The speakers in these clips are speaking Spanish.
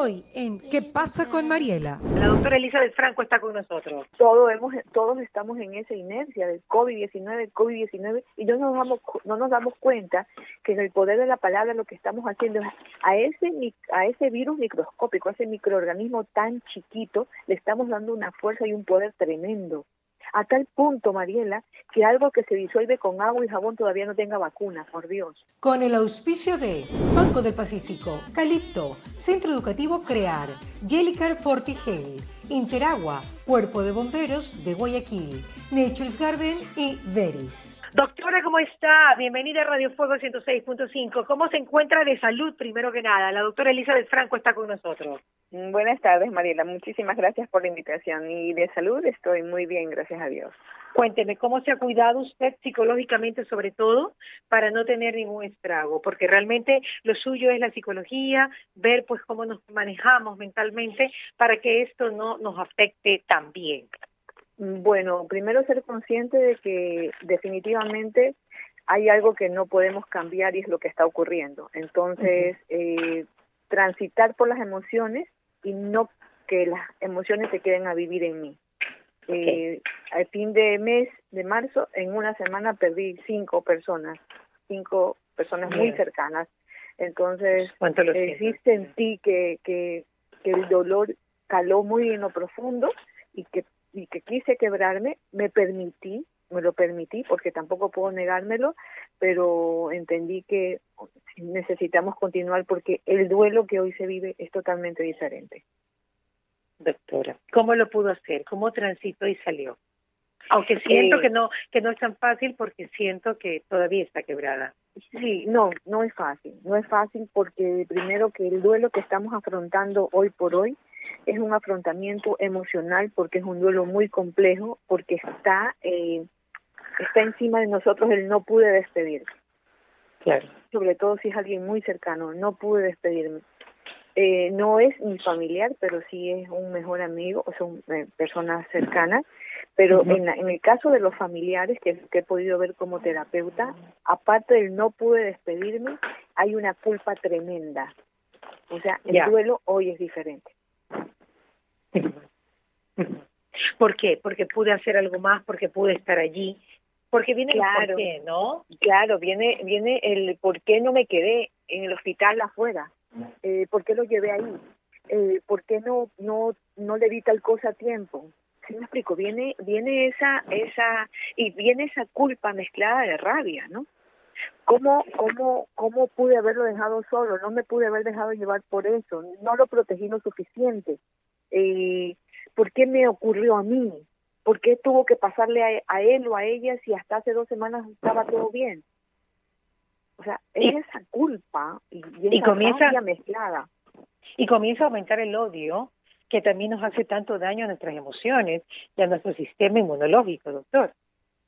Hoy en ¿Qué pasa con Mariela? La doctora Elizabeth Franco está con nosotros. Todos, hemos, todos estamos en esa inercia del COVID-19, COVID-19, y no nos, damos, no nos damos cuenta que en el poder de la palabra lo que estamos haciendo es a ese, a ese virus microscópico, a ese microorganismo tan chiquito, le estamos dando una fuerza y un poder tremendo a tal punto, Mariela, que algo que se disuelve con agua y jabón todavía no tenga vacuna, por Dios. Con el auspicio de Banco del Pacífico, Calipto, Centro Educativo Crear, Jellicar Fortigel, Interagua, Cuerpo de Bomberos de Guayaquil, Nature's Garden y Veris. Doctora, ¿cómo está? Bienvenida a Radio Fuego 106.5. ¿Cómo se encuentra de salud, primero que nada? La doctora Elizabeth Franco está con nosotros. Mm, buenas tardes, Mariela. Muchísimas gracias por la invitación. Y de salud estoy muy bien, gracias a Dios. Cuénteme, ¿cómo se ha cuidado usted psicológicamente, sobre todo, para no tener ningún estrago? Porque realmente lo suyo es la psicología, ver pues cómo nos manejamos mentalmente para que esto no nos afecte tan bien. Bueno, primero ser consciente de que definitivamente hay algo que no podemos cambiar y es lo que está ocurriendo. Entonces, eh, transitar por las emociones y no que las emociones se queden a vivir en mí. Eh, al fin de mes de marzo, en una semana perdí cinco personas, cinco personas muy cercanas. Entonces, eh, sí sentí que, que, que el dolor caló muy en lo profundo y que y que quise quebrarme, me permití, me lo permití porque tampoco puedo negármelo, pero entendí que necesitamos continuar porque el duelo que hoy se vive es totalmente diferente. Doctora, ¿cómo lo pudo hacer? ¿Cómo transitó y salió? Aunque siento eh, que no que no es tan fácil porque siento que todavía está quebrada. Sí, no, no es fácil. No es fácil porque primero que el duelo que estamos afrontando hoy por hoy es un afrontamiento emocional porque es un duelo muy complejo, porque está, eh, está encima de nosotros el no pude despedirme. Claro. Sobre todo si es alguien muy cercano, no pude despedirme. Eh, no es mi familiar, pero sí es un mejor amigo, o son eh, personas cercanas. Pero en, en el caso de los familiares, que, que he podido ver como terapeuta, aparte del no pude despedirme, hay una culpa tremenda. O sea, el duelo hoy es diferente. ¿Por qué? Porque pude hacer algo más, porque pude estar allí. Porque viene claro, el por qué, ¿no? Claro, viene, viene el por qué no me quedé en el hospital afuera, eh, por qué lo llevé ahí, eh, por qué no, no, no le di tal cosa a tiempo. ¿Sí me explico? Viene, viene esa, esa, y viene esa culpa mezclada de rabia, ¿no? ¿Cómo, cómo, ¿Cómo pude haberlo dejado solo? No me pude haber dejado llevar por eso, no lo protegí lo suficiente eh, ¿por qué me ocurrió a mí? ¿Por qué tuvo que pasarle a, él o a ella si hasta hace dos semanas estaba todo bien? O sea, es esa culpa y, esa comienza mezclada. Y comienza a aumentar el odio que también nos hace tanto daño a nuestras emociones y a nuestro sistema inmunológico, doctor.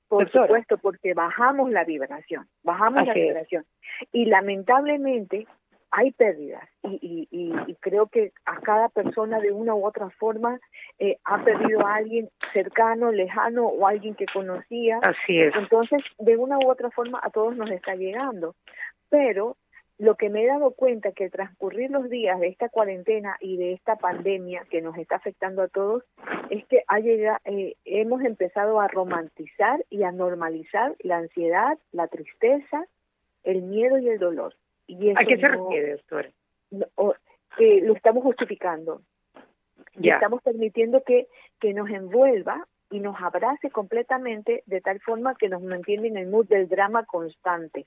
Por supuesto, porque bajamos la vibración, bajamos la vibración. Y lamentablemente hay pérdidas y, y, y, creo que a cada persona de una u otra forma eh, ha perdido a alguien cercano, lejano o alguien que conocía. Así es. Entonces, de una u otra forma a todos nos está llegando. Pero lo que me he dado cuenta que al transcurrir los días de esta cuarentena y de esta pandemia que nos está afectando a todos es que ha llegado, eh, hemos empezado a romantizar y a normalizar la ansiedad, la tristeza, el miedo y el dolor. ¿A qué se refiere, doctor? lo estamos justificando. Ya. Estamos permitiendo que, que nos envuelva y nos abrace completamente de tal forma que nos mantiene en el mood del drama constante.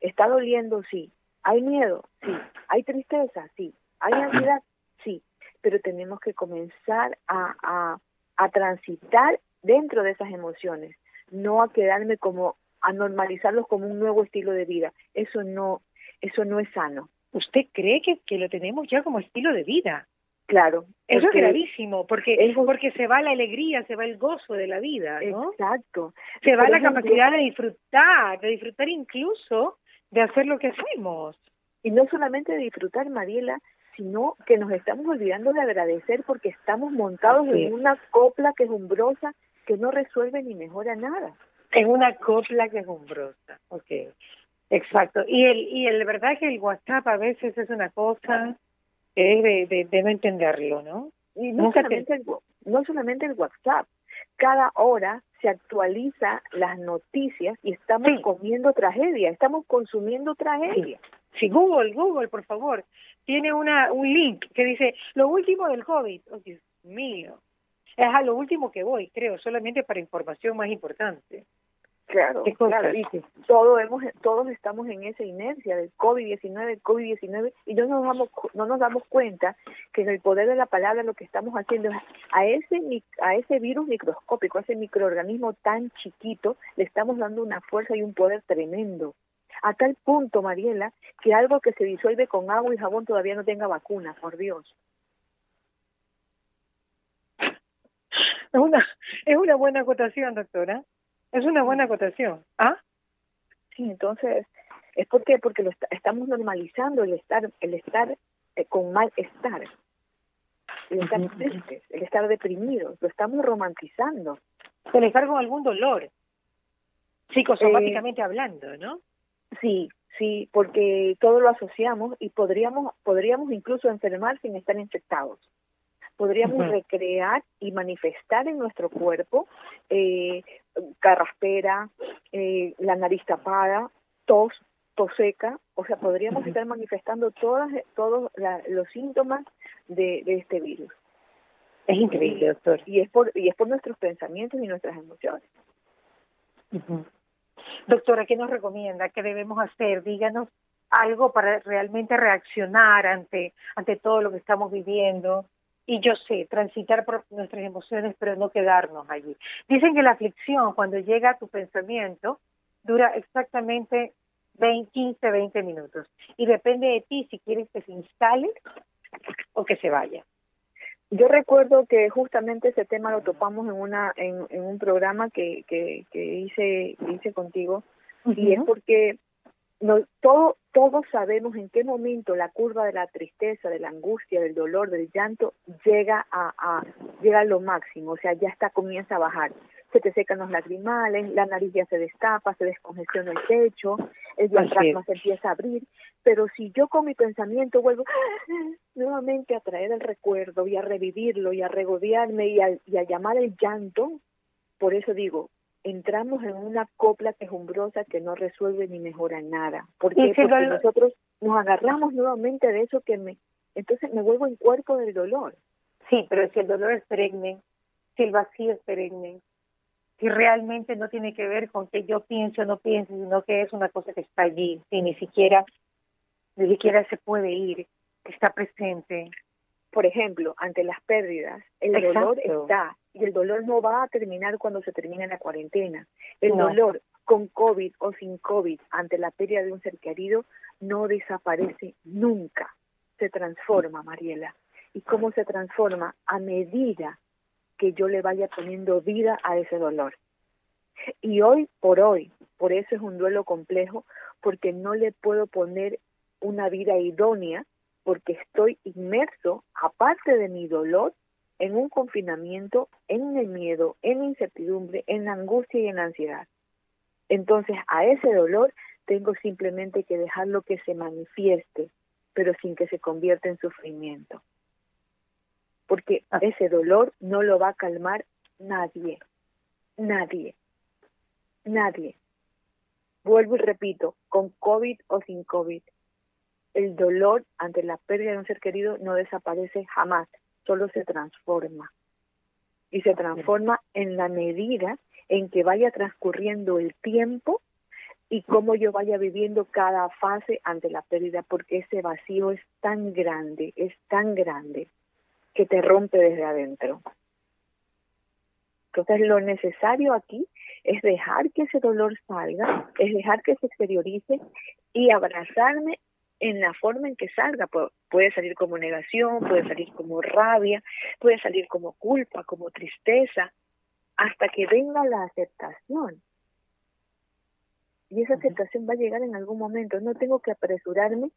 ¿Está doliendo? Sí. ¿Hay miedo? Sí. ¿Hay tristeza? Sí. ¿Hay ansiedad? Sí. Pero tenemos que comenzar a, a, a transitar dentro de esas emociones, no a quedarme como, a normalizarlos como un nuevo estilo de vida. Eso no, eso no es sano. ¿Usted cree que, que lo tenemos ya como estilo de vida? Claro. Eso es gravísimo, porque, porque se va la alegría, se va el gozo de la vida, ¿no? Exacto. Se va la capacidad de disfrutar, de disfrutar incluso de hacer lo que hacemos. Y no solamente de disfrutar, Mariela, sino que nos estamos olvidando de agradecer porque estamos montados en una copla que es umbrosa, que no resuelve ni mejora nada. En una copla que es umbrosa, ok. Exacto. Y el, y el verdad que el WhatsApp a veces es una cosa es de, de, no entenderlo, ¿no? Y no solamente, el, no solamente el WhatsApp, cada hora se actualiza las noticias y estamos comiendo tragedia, estamos consumiendo tragedia. Sí. Google, Google, por favor, tiene una un link que dice lo último del COVID. Oh, Dios mío. Es a lo último que voy, creo, solamente para información más importante. Claro, claro, y todos hemos, todos estamos en esa inercia del COVID-19, COVID-19 y no nos damos no nos damos cuenta que en el poder de la palabra lo que estamos haciendo es a ese a ese virus microscópico, a ese microorganismo tan chiquito le estamos dando una fuerza y un poder tremendo. A tal punto, Mariela, que algo que se disuelve con agua y jabón todavía no tenga vacuna, por Dios. Es una es una buena acotación, doctora. Es una buena acotación. ¿Ah? Sí, entonces, es porque porque lo estamos normalizando el estar el estar eh, con malestar, el estar tristes, el estar deprimidos, lo estamos romantizando. El estar con algún dolor, psicosomáticamente eh, hablando, ¿no? Sí, sí, porque todo lo asociamos y podríamos podríamos incluso enfermar sin estar infectados podríamos recrear y manifestar en nuestro cuerpo eh, carraspera, eh, la nariz tapada, tos, tos seca, o sea, podríamos estar manifestando todas, todos los síntomas de, este virus. Es increíble, doctor. Y es por, y es por nuestros pensamientos y nuestras emociones. Doctora, ¿qué nos recomienda? ¿Qué debemos hacer? Díganos algo para realmente reaccionar ante, ante todo lo que estamos viviendo, y yo sé, transitar por nuestras emociones, pero no quedarnos allí. Dicen que la aflicción, cuando llega a tu pensamiento, dura exactamente 20, 15, 20 minutos. Y depende de ti si quieres que se instale o que se vaya. Yo recuerdo que justamente ese tema lo topamos en una en, en un programa que, que, que hice hice contigo y es porque no, todo, todos sabemos en qué momento la curva de la tristeza, de la angustia, del dolor, del llanto llega a, a llega a lo máximo, o sea, ya está comienza a bajar. Se te secan los lagrimales, la nariz ya se destapa, se descongestiona el pecho, el diafragma se empieza a abrir, pero si yo con mi pensamiento vuelvo nuevamente a traer el recuerdo y a revivirlo y a regodearme y y a llamar el llanto, por eso digo, entramos en una copla quejumbrosa que no resuelve ni mejora nada. ¿Por qué? Porque nosotros nos agarramos nuevamente de eso que me... Entonces me vuelvo en cuerpo del dolor. Sí, pero si el dolor es perenne, si el vacío es perenne, si realmente no tiene que ver con que yo piense o no piense, sino que es una cosa que está allí, si ni siquiera, ni siquiera se puede ir, que está presente. Por ejemplo, ante las pérdidas, el dolor está, y el dolor no va a terminar cuando se termine la cuarentena. El dolor con COVID o sin COVID ante la pérdida de un ser querido no desaparece nunca, se transforma, Mariela. ¿Y cómo se transforma? A medida que yo le vaya poniendo vida a ese dolor. Y hoy por hoy, por eso es un duelo complejo, porque no le puedo poner una vida idónea, porque estoy inmerso, aparte de mi dolor, en un confinamiento, en el miedo, en la incertidumbre, en la angustia y en la ansiedad. Entonces, a ese dolor tengo simplemente que dejarlo que se manifieste, pero sin que se convierta en sufrimiento. Porque ah. ese dolor no lo va a calmar nadie, nadie, nadie. Vuelvo y repito, con COVID o sin COVID, el dolor ante la pérdida de un ser querido no desaparece jamás solo se transforma. Y se transforma en la medida en que vaya transcurriendo el tiempo y cómo yo vaya viviendo cada fase ante la pérdida, porque ese vacío es tan grande, es tan grande, que te rompe desde adentro. Entonces lo necesario aquí es dejar que ese dolor salga, es dejar que se exteriorice y abrazarme en la forma en que salga. Puede salir como negación, puede salir como rabia, puede salir como culpa, como tristeza, hasta que venga la aceptación. Y esa aceptación va a llegar en algún momento. No tengo que apresurarme.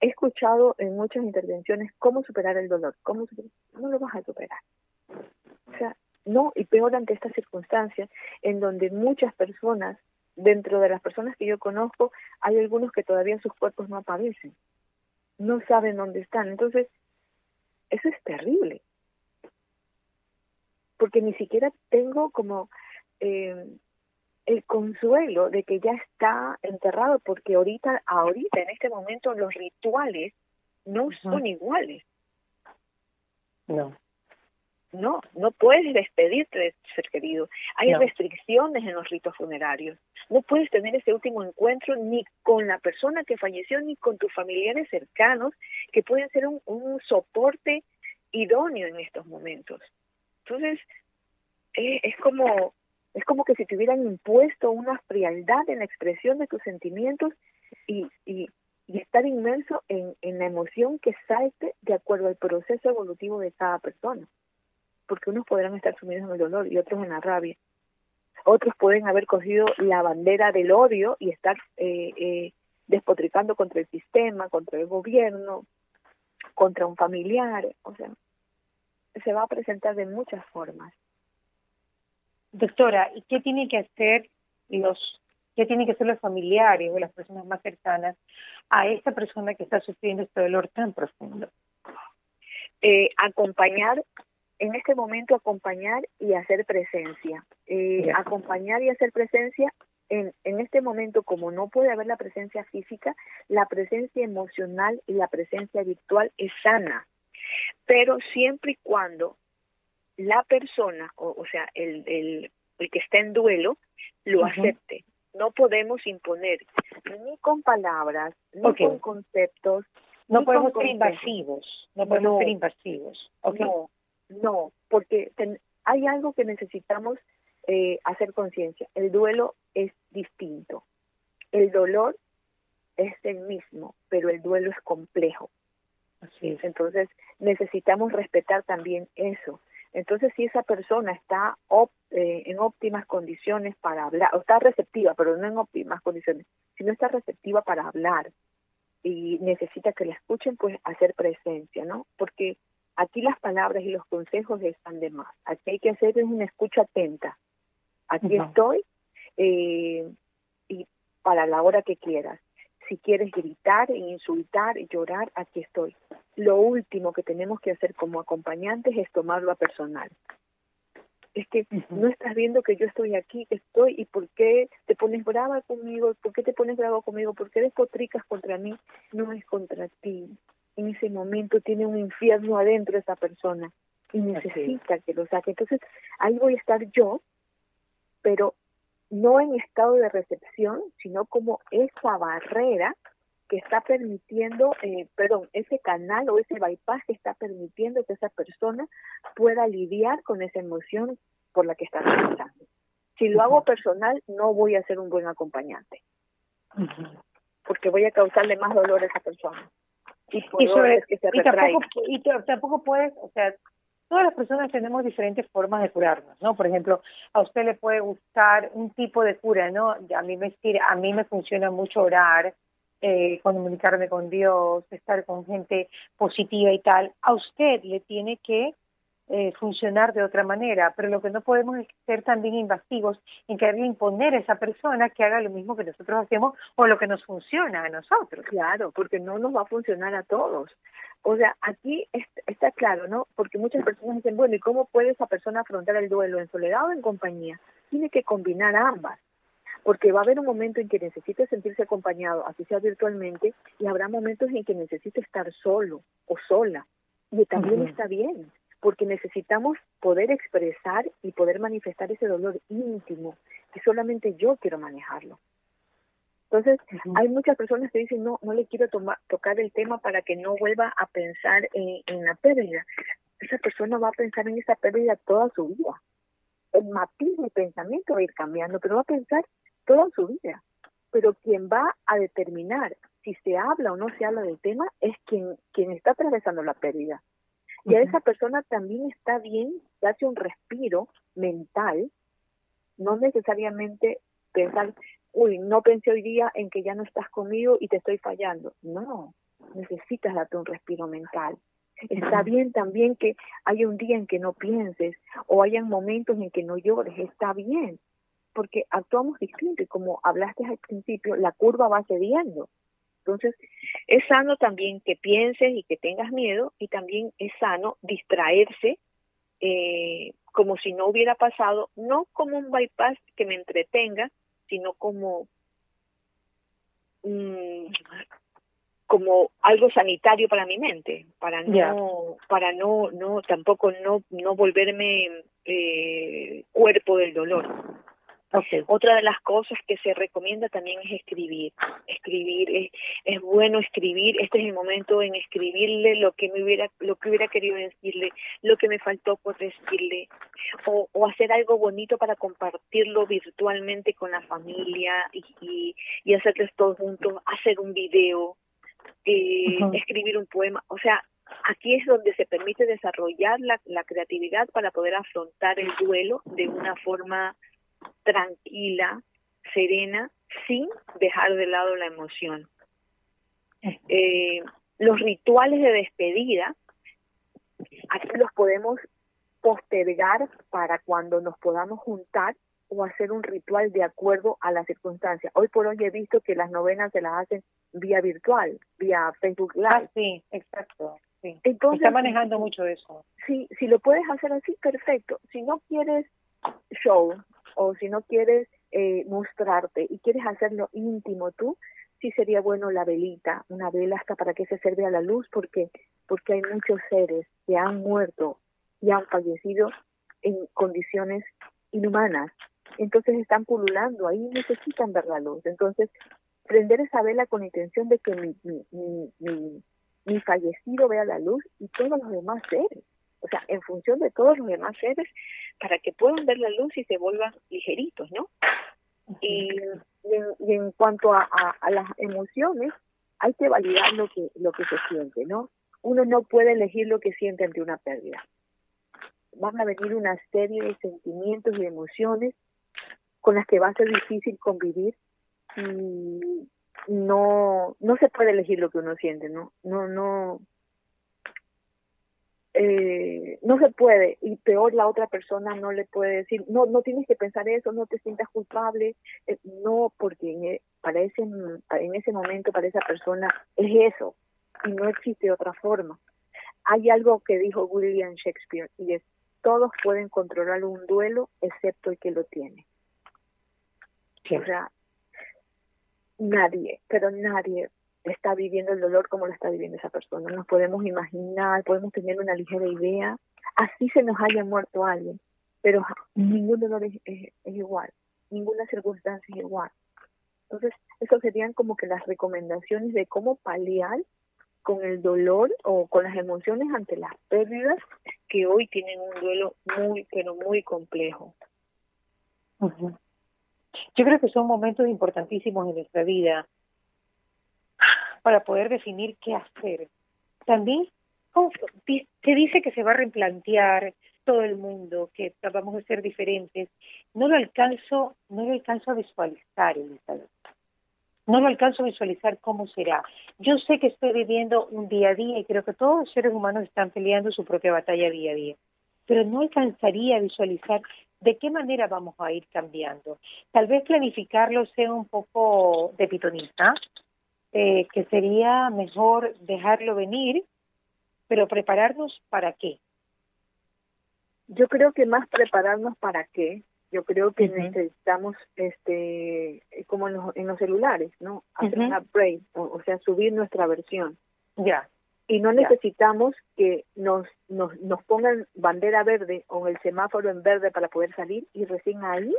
He escuchado en muchas intervenciones cómo superar el dolor. ¿Cómo No lo vas a superar. O sea, no, y peor ante estas circunstancias en donde muchas personas dentro de las personas que yo conozco, hay algunos que todavía sus cuerpos no aparecen, no saben dónde están. Entonces, eso es terrible. Porque ni siquiera tengo como eh, el consuelo de que ya está enterrado, porque ahorita, ahorita, en este momento, los rituales no son iguales. No. No, no puedes despedirte de tu ser querido. Hay restricciones en los ritos funerarios. No puedes tener ese último encuentro ni con la persona que falleció ni con tus familiares cercanos que pueden ser un, un soporte idóneo en estos momentos. Entonces, eh, es como es como que si te hubieran impuesto una frialdad en la expresión de tus sentimientos y, y, estar inmerso en la emoción que salte de acuerdo al proceso evolutivo de cada persona porque unos podrán estar sumidos en el dolor y otros en la rabia. Otros pueden haber cogido la bandera del odio y estar eh, eh, despotricando contra el sistema, contra el gobierno, contra un familiar. O sea, se va a presentar de muchas formas. Doctora, ¿y qué tiene que hacer los, qué tienen que hacer los familiares o las personas más cercanas a esta persona que está sufriendo este dolor tan profundo? Eh, acompañar en este momento acompañar y hacer presencia. Eh, acompañar y hacer presencia en, en este momento, como no puede haber la presencia física, la presencia emocional y la presencia virtual es sana. Pero siempre y cuando la persona, o, o sea, el, el, el que está en duelo, lo acepte. No podemos imponer ni con palabras, ni con conceptos. No podemos ser invasivos. No podemos ser invasivos. No, no, porque hay algo que necesitamos eh, hacer conciencia. El duelo es distinto. El dolor es el mismo, pero el duelo es complejo. Así es. Entonces necesitamos respetar también eso. Entonces, si esa persona está eh, en óptimas condiciones para hablar, o está receptiva, pero no en óptimas condiciones, si no está receptiva para hablar y necesita que la escuchen, pues hacer presencia, ¿no? Porque Aquí las palabras y los consejos están de más. Aquí hay que hacer una escucha atenta. Aquí estoy eh, y para la hora que quieras. Si quieres gritar, insultar, llorar, aquí estoy. Lo último que tenemos que hacer como acompañantes es tomarlo a personal. Es que no estás viendo que yo estoy aquí, que estoy, y por qué te pones brava conmigo, por qué te pones brava conmigo, por qué despotricas contra mí. No es contra ti, en ese momento tiene un infierno adentro esa persona y necesita que lo saque. Entonces, ahí voy a estar yo, pero no en estado de recepción, sino como esa barrera que está permitiendo, eh, perdón, ese canal o ese bypass que está permitiendo que esa persona pueda lidiar con esa emoción por la que está pasando. Si lo hago personal, no voy a ser un buen acompañante, porque voy a causarle más dolor a esa persona y, que se tampoco, y tampoco puedes, o sea, todas las personas tenemos diferentes formas de curarnos, ¿no? Por ejemplo, a usted le puede gustar un tipo de cura, ¿no? A mí me a mí me funciona mucho orar, eh, comunicarme con Dios, estar con gente positiva y tal. A usted le tiene que eh, funcionar de otra manera, pero lo que no podemos es ser también invasivos en querer imponer a esa persona que haga lo mismo que nosotros hacemos o lo que nos funciona a nosotros. Claro, porque no nos va a funcionar a todos. O sea, aquí está claro, ¿no? Porque muchas personas dicen, bueno, ¿y cómo puede esa persona afrontar el duelo en soledad o en compañía? Tiene que combinar ambas porque va a haber un momento en que necesite sentirse acompañado, así sea virtualmente, y habrá momentos en que necesite estar solo o sola, y también está bien porque necesitamos poder expresar y poder manifestar ese dolor íntimo que solamente yo quiero manejarlo. Entonces, hay muchas personas que dicen, no, no le quiero tocar el tema para que no vuelva a pensar en, en, la pérdida. Esa persona va a pensar en esa pérdida toda su vida. El matiz de pensamiento va a ir cambiando, pero va a pensar toda su vida. Pero quien va a determinar si se habla o no se habla del tema es quien, quien está atravesando la pérdida. Y a esa persona también está bien hace un respiro mental, no necesariamente pensar, uy, no pensé hoy día en que ya no estás conmigo y te estoy fallando. No, necesitas darte un respiro mental. Está bien también que haya un día en que no pienses o hayan momentos en que no llores, está bien, porque actuamos distinto y como hablaste al principio, la curva va cediendo. Entonces, es sano también que pienses y que tengas miedo y también es sano distraerse eh, como si no hubiera pasado, no como un bypass que me entretenga, sino como mm, como algo sanitario para mi mente, para no, para no, no, tampoco no, no volverme eh, cuerpo del dolor. Otra de las cosas que se recomienda también es escribir. Escribir es, es bueno escribir. Este es el momento en escribirle lo que me hubiera lo que hubiera querido decirle, lo que me faltó por decirle, o, o hacer algo bonito para compartirlo virtualmente con la familia y, y, y hacerles todos juntos, hacer un video, eh, escribir un poema. O sea, aquí es donde se permite desarrollar la, la creatividad para poder afrontar el duelo de una forma tranquila, serena, sin dejar de lado la emoción. Eh, los rituales de despedida, aquí los podemos postergar para cuando nos podamos juntar o hacer un ritual de acuerdo a las circunstancias. Hoy por hoy he visto que las novenas se las hacen vía virtual, vía Facebook Live. Ah, sí, exacto. Sí. Entonces, Está manejando mucho eso. Sí, si lo puedes hacer así, perfecto. Si no quieres show, o si no quieres eh, mostrarte y quieres hacerlo íntimo tú, sí sería bueno la velita, una vela hasta para que se sirve a la luz, porque porque hay muchos seres que han muerto y han fallecido en condiciones inhumanas. Entonces están pululando ahí necesitan ver la luz. Entonces, prender esa vela con intención de que mi, mi, mi, mi fallecido vea la luz y todos los demás seres o sea, en función de todos los demás seres, para que puedan ver la luz y se vuelvan ligeritos, ¿no? y, en, cuanto a, a, las emociones, hay que validar lo que, lo que se siente, ¿no? Uno no puede elegir lo que siente ante una pérdida. Van a venir una serie de sentimientos y emociones con las que va a ser difícil convivir y no no se puede elegir lo que uno siente, ¿no? No no eh, no se puede y peor la otra persona no le puede decir no no tienes que pensar eso no te sientas culpable eh, no porque e, para ese en ese momento para esa persona es eso y no existe otra forma. Hay algo que dijo William Shakespeare y es todos pueden controlar un duelo excepto el que lo tiene. O sea nadie pero nadie está viviendo el dolor como lo está viviendo esa persona. Nos podemos imaginar, podemos tener una ligera idea, así se nos haya muerto alguien, pero ningún dolor es, igual, ninguna circunstancia es igual. Entonces, eso serían como que las recomendaciones de cómo paliar con el dolor o con las emociones ante las pérdidas que hoy tienen un duelo muy, pero muy complejo. Yo creo que son momentos importantísimos en nuestra vida para poder definir qué hacer. También se dice que se va a replantear todo el mundo, que vamos a ser diferentes. No lo alcanzo, no lo alcanzo a visualizar, No lo alcanzo a visualizar cómo será. Yo sé que estoy viviendo un día a día y creo que todos los seres humanos están peleando su propia batalla día a día. Pero no alcanzaría a visualizar de qué manera vamos a ir cambiando. Tal vez planificarlo sea un poco de pitonista, eh, que sería mejor dejarlo venir, pero prepararnos para qué. Yo creo que más prepararnos para qué. Yo creo que necesitamos, este, como en los, en los celulares, ¿no? Hacer un upgrade, o, sea, subir nuestra versión. Ya. Y no necesitamos que nos, nos, nos pongan bandera verde o el semáforo en verde para poder salir y recién ahí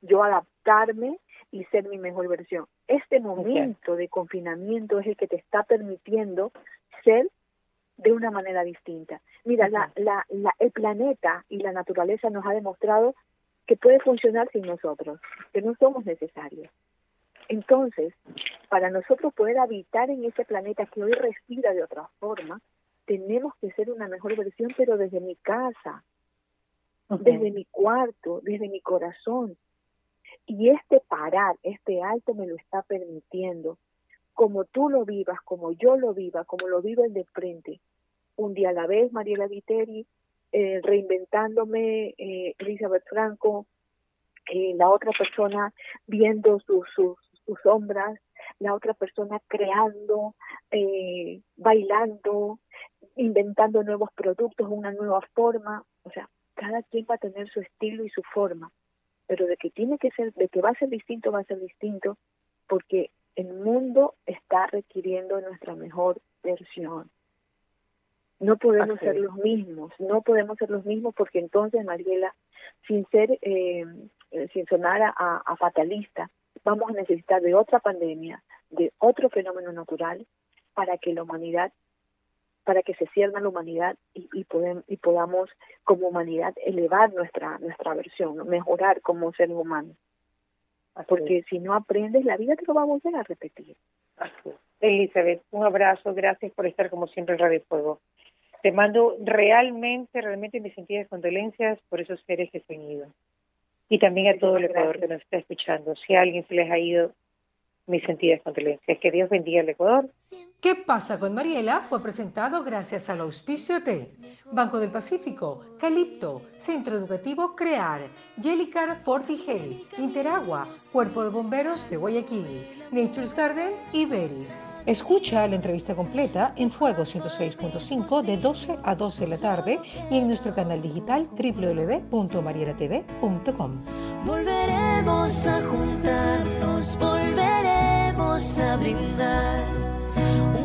yo adaptarme y ser mi mejor versión. Este momento de confinamiento es el que te está permitiendo ser de una manera distinta. Mira, la, la, el planeta y la naturaleza nos ha demostrado que puede funcionar sin nosotros, que no somos necesarios. Entonces, para nosotros poder habitar en ese planeta que hoy respira de otra forma, tenemos que ser una mejor versión, pero desde mi casa, desde mi cuarto, desde mi corazón, y este parar, este alto me lo está permitiendo, como tú lo vivas, como yo lo viva, como lo vivo el de frente. Un día a la vez, Mariela Viteri, eh, reinventándome, eh, Elizabeth Franco, eh, la otra persona viendo sus, sombras, la otra persona creando, eh, bailando, inventando nuevos productos, una nueva forma, o sea, cada quien va a tener su estilo y su forma, pero de que tiene que ser, de que va a ser distinto, va a ser distinto, porque el mundo está requiriendo nuestra mejor versión. No podemos ser los mismos, no podemos ser los mismos porque entonces, Mariela, sin ser, eh, sin sonar a fatalista, vamos a necesitar de otra pandemia, de otro fenómeno natural para que la humanidad para que se cierna la humanidad y, y, y podamos como humanidad elevar nuestra nuestra versión, mejorar como seres humanos. Porque si no aprendes, la vida te lo va a volver a repetir. Elizabeth, un abrazo, gracias por estar como siempre en Radio Fuego. Te mando realmente, realmente mis sentidas condolencias por esos seres que se han ido. Y también a todo el Ecuador que nos está escuchando. Si a alguien se les ha ido, mis sentidas condolencias. Que Dios bendiga al Ecuador. ¿Qué pasa con Mariela? Fue presentado gracias al auspicio de Banco del Pacífico, Calipto, Centro Educativo Crear, Jellicar Fortigel, Interagua, Cuerpo de Bomberos de Guayaquil, Nature's Garden y Beris. Escucha la entrevista completa en Fuego 106.5 de 12 a 12 de la tarde y en nuestro canal digital www.marielatv.com. Volveremos a juntarnos, volveremos a brindar